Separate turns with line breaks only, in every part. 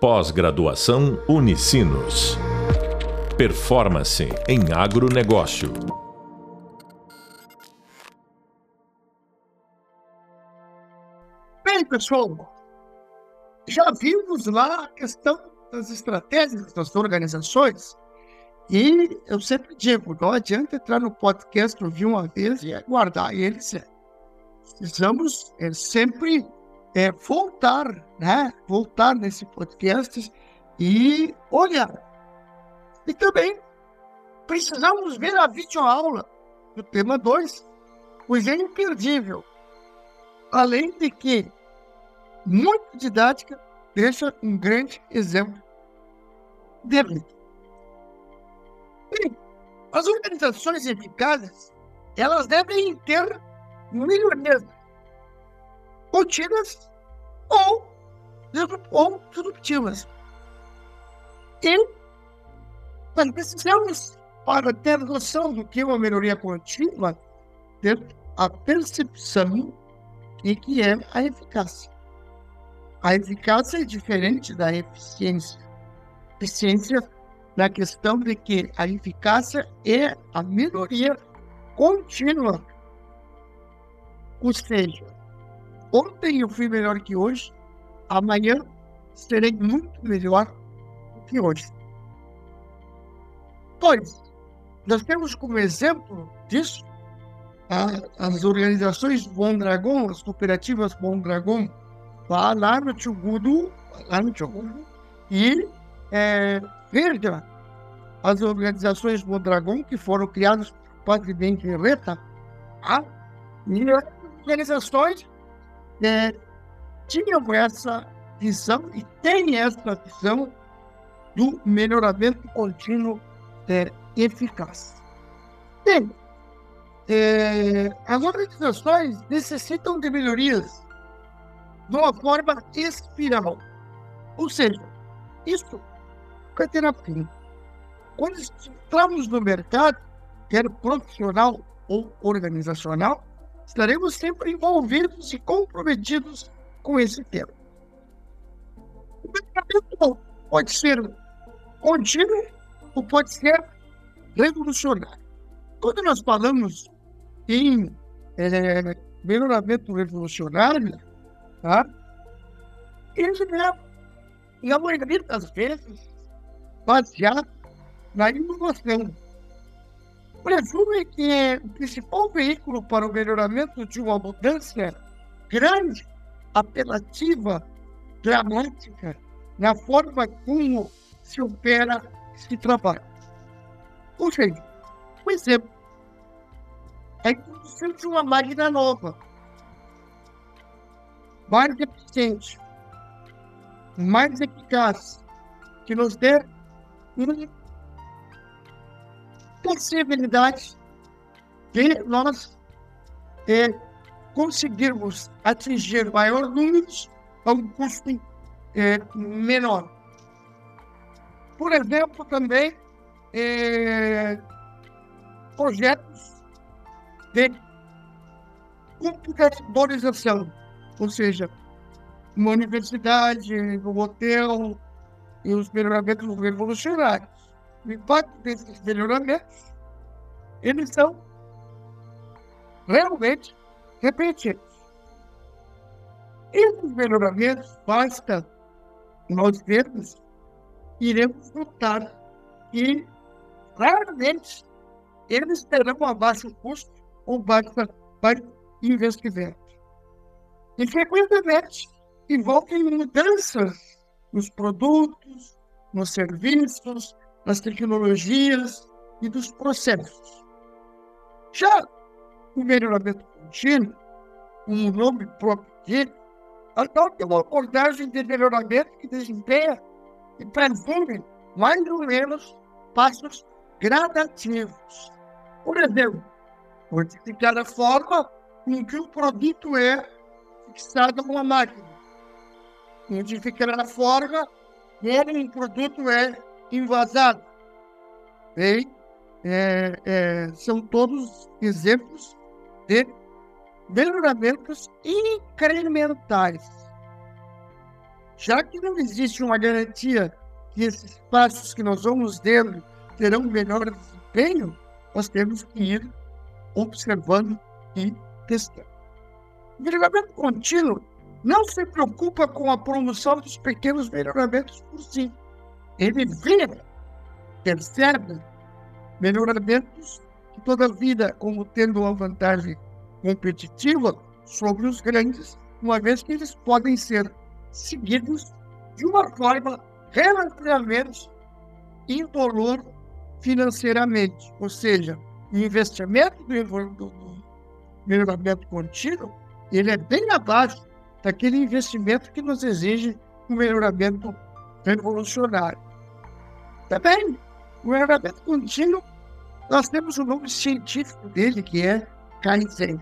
Pós-graduação Unicinos. Performance em agronegócio.
Bem, pessoal, já vimos lá a questão das estratégias das organizações e eu sempre digo, não adianta entrar no podcast, ouvir uma vez e aguardar eles. Precisamos é, sempre é, voltar, né? Voltar nesse podcast e olhar. E também precisamos ver a videoaula do tema 2, pois é imperdível. Além de que, muito didática, deixa um grande exemplo de vida. Bem, as organizações eficazes, elas devem ter melhorias contínuas ou, ou disruptivas. E nós precisamos, para ter noção do que é uma melhoria contínua, ter a percepção de que é a eficácia. A eficácia é diferente da eficiência. Eficiência na questão de que a eficácia é a melhoria contínua. Ou seja, ontem eu fui melhor que hoje, amanhã serei muito melhor que hoje. Pois, nós temos como exemplo disso as organizações Bom Dragão, as cooperativas Bom Dragão, lá, no Tchugudu, lá no e é, as organizações Mondragão, que foram criadas por Padre Benquereta, tá? e as organizações é, tinham essa visão e têm essa visão do melhoramento contínuo é, eficaz. Bem, é, as organizações necessitam de melhorias de uma forma espiral. Ou seja, isso vai ter fim. Quando entramos no mercado, quer profissional ou organizacional, estaremos sempre envolvidos e comprometidos com esse tema. O mercado pode ser contínuo ou pode ser revolucionário. Quando nós falamos em é, melhoramento revolucionário, tá? ele é, e a maioria das vezes, baseado na inovação. Presume que o principal veículo para o melhoramento de uma mudança grande, apelativa, dramática, na forma como se opera e se trabalha. Ou seja, por exemplo, a introdução de uma máquina nova, mais eficiente, mais eficaz, que nos dê um possibilidade de nós é, conseguirmos atingir maior número a um custo é, menor. Por exemplo, também é, projetos de computadorização, ou seja, uma universidade, um hotel e os melhoramentos revolucionários o impacto desses melhoramentos, eles são realmente repetidos. Esses melhoramentos, basta nós vermos, iremos notar que raramente eles terão a baixo custo ou baixa para investimento. E frequentemente envolvem mudanças nos produtos, nos serviços, das tecnologias e dos processos. Já o melhoramento contínuo, um nome próprio dele, adota uma abordagem de melhoramento que desempenha e presume mais ou menos passos gradativos. Por exemplo, modificar a forma em que o produto é fixado numa máquina. Modificar a forma como um produto é invasado. Bem, é, é, são todos exemplos de melhoramentos incrementais. já que não existe uma garantia que esses passos que nós vamos dando terão melhor desempenho, nós temos que ir observando e testando. O melhoramento contínuo não se preocupa com a promoção dos pequenos melhoramentos por si. Ele vê, percebe melhoramentos que toda a vida como tendo uma vantagem competitiva sobre os grandes, uma vez que eles podem ser seguidos de uma forma relativamente indolor financeiramente. Ou seja, o investimento do, do melhoramento contínuo ele é bem abaixo daquele investimento que nos exige um melhoramento revolucionário. Também, o melhoramento contínuo, nós temos o nome científico dele, que é Kaizen.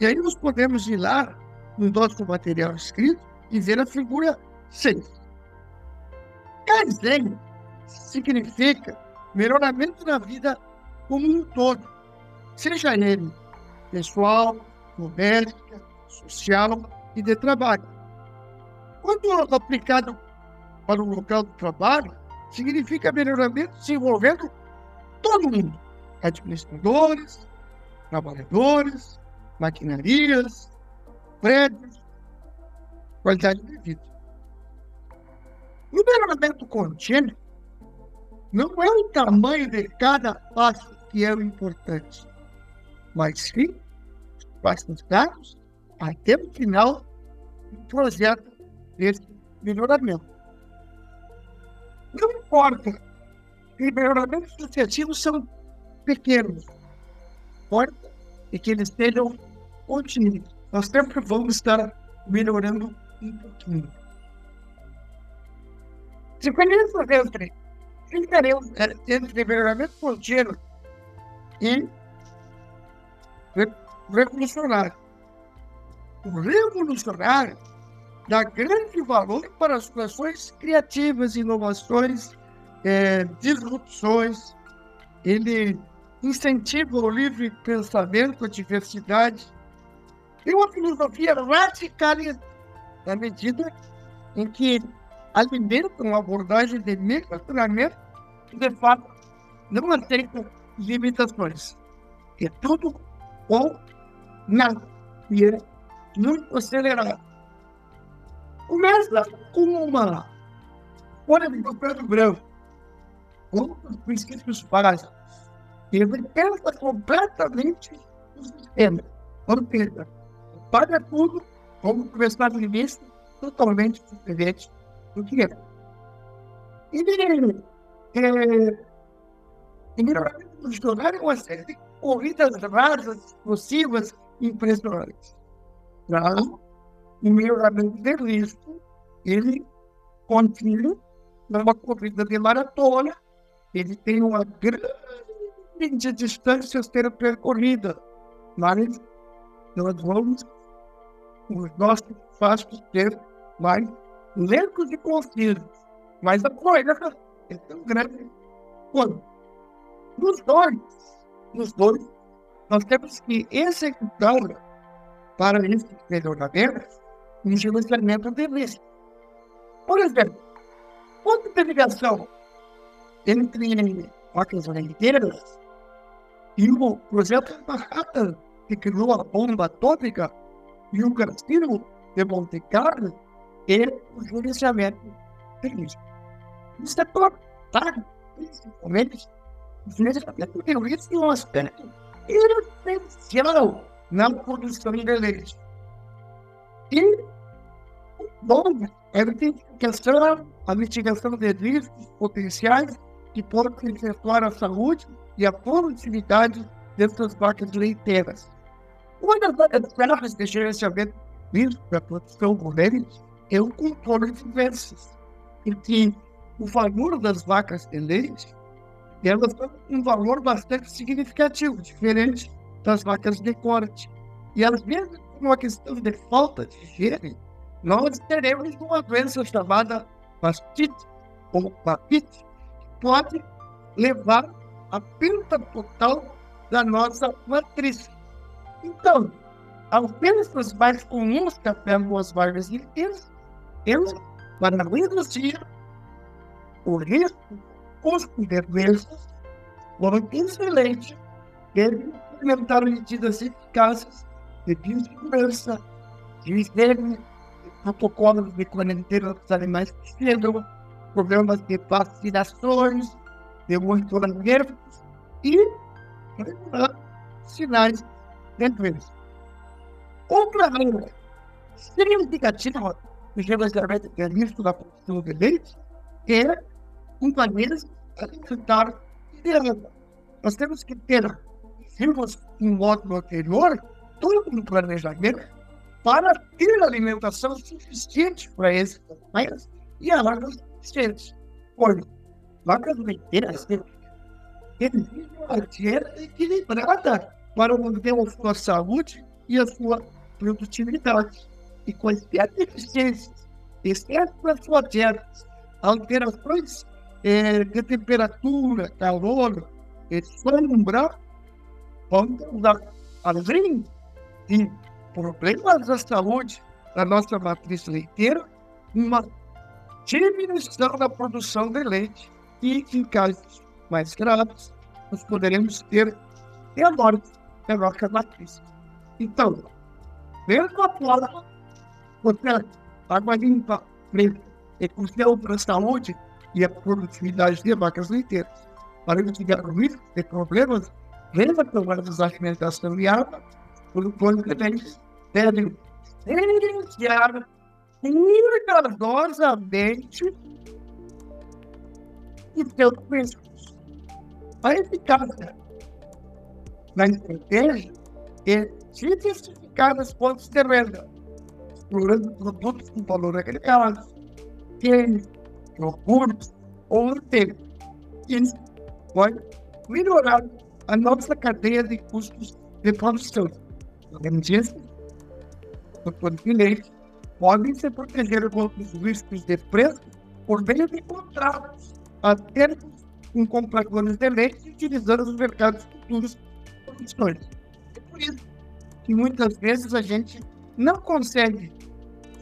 E aí nós podemos ir lá no nosso material escrito e ver a figura 6. Kaizen significa melhoramento da vida como um todo, seja ele pessoal, doméstica, social e de trabalho. Quando aplicado para o local do trabalho, significa melhoramento desenvolvendo todo mundo, administradores, trabalhadores, maquinarias, prédios, qualidade de vida. O melhoramento contínuo não é o tamanho de cada passo que é o importante, mas sim os dados até o final do projeto desse melhoramento. Não importa melhoramentos sucessivos são pequenos, importa e que eles sejam contínuos. Nós sempre vamos estar melhorando um pouquinho. Diferenças entre, entre melhoramento contínuo e revolucionário. O revolucionário dá grande valor para as soluções criativas, inovações, é, disrupções. Ele incentiva o livre pensamento, a diversidade. Tem uma filosofia radicalista, na medida em que alimenta uma abordagem de melhoramento que, de fato, não aceita limitações. É tudo ou nada. E é muito acelerado. Começa com uma folha de papel branco, com os princípios básicos. Ele pensa completamente no sistema. Ou seja, paga tudo como começar de vista totalmente diferente do que é. E é, em 1929, uma série de corridas rasas, possíveis, impressionantes. Então, o melhoramento de risco, ele continua numa corrida de maratona, ele tem uma grande distância a ser percorrida, mas nós vamos, os nossos passos ter mais lentos e concisos, mas a corrida é tão grande quanto. Nos dois, nos dois, nós temos que executar para esse melhoramento um gerenciamento de risco. Por exemplo, quando tem ligação entre máquinas inteiras e o projeto Manhattan, que criou a bomba atômica, e o cassino de Monte Carlo, é o gerenciamento de risco. Isso é cortado, principalmente gerenciamento de risco é um aspecto essencial na produção de leite. E, bom, a identificação, a mitigação de riscos potenciais que podem efetuar a saúde e a produtividade dessas vacas leiteiras. Uma das ferramentas de gerenciamento risco da produção leite é o controle de doenças, em que o valor das vacas de leite elas têm um valor bastante significativo, diferente das vacas de corte. E às vezes, por uma questão de falta de higiene, nós teremos uma doença chamada mastite ou papite, que pode levar à perda total da nossa matriz. Então, as doenças mais comuns que afetam as vagas inteiras eles, para reduzir o risco, custo de doenças, foram excelentes, deve implementar medidas eficazes de biossegurança, de higiene, protocolos de quarentena dos animais que chegam, programas de vacinações, de monitoramento e sinais de doença. Outra regra significativa do gerenciamento de risco da produção de leite é companhias alimentar liderada. Nós temos que ter, vimos no módulo anterior, todo um planejamento para ter alimentação suficiente para esses animais e águas suficientes. Olha, vacas leiteiras exigem uma dieta equilibrada para manter a sua saúde e a sua produtividade. E quaisquer deficiências, exceto na sua dieta, alterações é, de temperatura, calor, é, sombra, vão causar, além de problemas da saúde da nossa matriz leiteira, uma diminuição da produção de leite e, em casos mais graves, nós poderemos ter a morte da nossa matriz. Então, mesma forma, você, água limpa, preta, é crucial para a saúde e a produtividade de vacas leiteiras. Para mitigar o risco de problemas relacionados à alimentação e água, os produtores devem gerenciar cuidadosamente os seus riscos. A eficácia na estratégia é diversificar os pontos de renda, explorando produtos com valor agregado, tênis, iogurtes ou tempo. Isso pode melhorar a nossa cadeia de custos de produção. Além disso, os produtores podem se proteger contra os riscos de preço por meio de contratos abertos com compradores de leite utilizando os mercados futuros produções. É por isso que muitas vezes a gente não consegue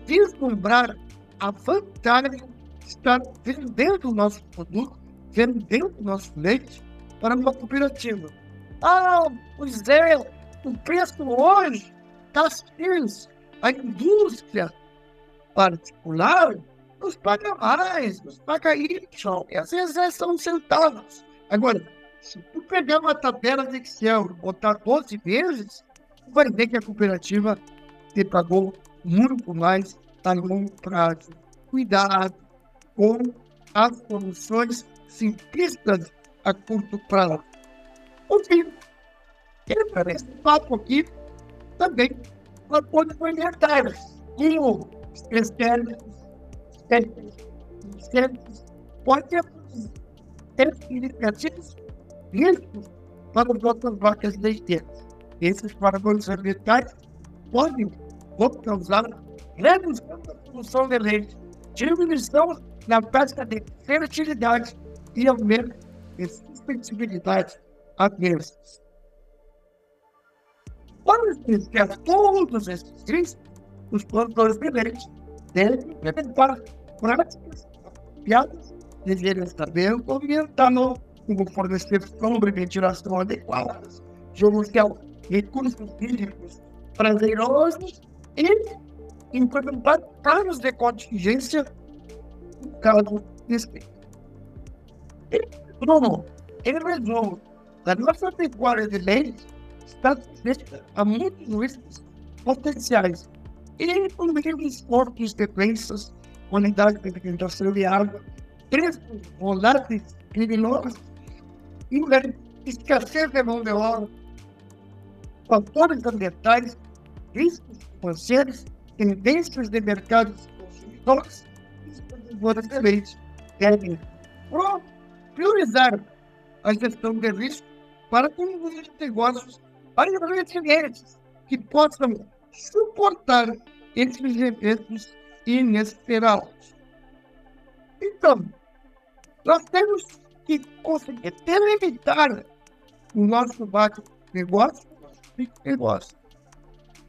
vislumbrar a vantagem de estar vendendo o nosso produto, vendendo o nosso leite para uma cooperativa. Ah, pois é, o preço hoje está firme. A indústria particular nos paga mais, nos paga isso, e às vezes é são centavos. Agora, se tu pegar uma tabela de Excel e botar 12 vezes, tu vai ver que a cooperativa te pagou muito mais a longo prazo. Cuidado com as soluções simplistas a curto prazo. Fim, esse papo aqui também. Apoio alimentar, como especialistas, especialistas, pode ter significativos riscos para as outras vacas leiteiras. Esses fatores ambientais podem causar redução da produção de leite, diminuição na prática de fertilidade e aumento de suscetibilidade adversas. Para explicar todos esses riscos, os produtores de leite devem implementar práticas apropriadas de gerenciamento ambiental, como fornecer sombra e ventilação adequadas, gerenciar recursos hídricos prazerosos e implementar planos de contingência caso descrito. Bruno, em resumo, a nossa pecuária de leite está sujeita a muitos riscos potenciais, incluindo corpos de doenças, qualidade de alimentação de água, preços voláteis criminosos, escassez de mão de obra, fatores ambientais, riscos financeiros, tendências de mercados consumidores e os de leite devem priorizar a gestão de risco para conduzir negócios para resilientes que possam suportar esses eventos inesperados. Então, nós temos que conseguir delimitar o nosso negócio, negócio.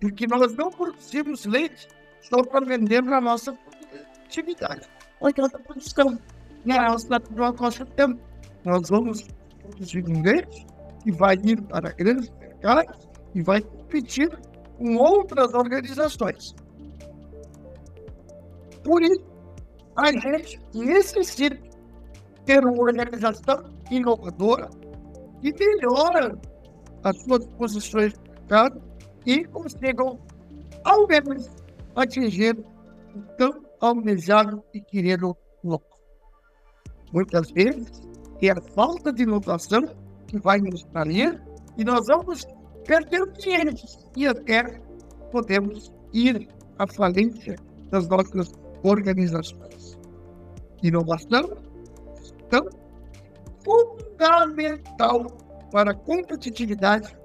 Porque nós não produzimos leite só para vender na nossa competitividade. Olha outra produção. Nós, na nosso tempo, nós vamos produzir um leite que vai ir para grandes mercados e vai competir com outras organizações. Por isso, a gente necessita ter uma organização inovadora que melhora as suas posições de mercado e consigam, ao menos, atingir o tão almejado e querido local. Muitas vezes, é a falta de inovação que vai nos trair e nós vamos perder clientes e até podemos ir à falência das nossas organizações. Inovação, então, fundamental para a competitividade,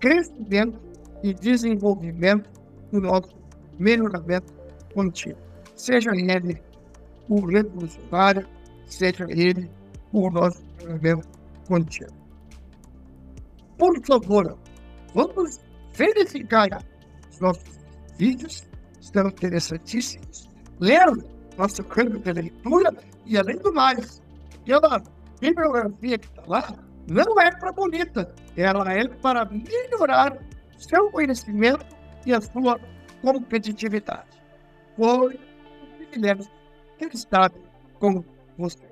crescimento e desenvolvimento do nosso melhoramento contínuo. Seja ele o revolucionário, seja ele o nosso melhoramento contínuo. Por favor, vamos verificar os nossos vídeos, estão interessantíssimos. Ler nosso campo de leitura e, além do mais, aquela bibliografia que está lá não é para bonita, ela é para melhorar seu conhecimento e a sua competitividade. Foi um privilégio estar com vocês.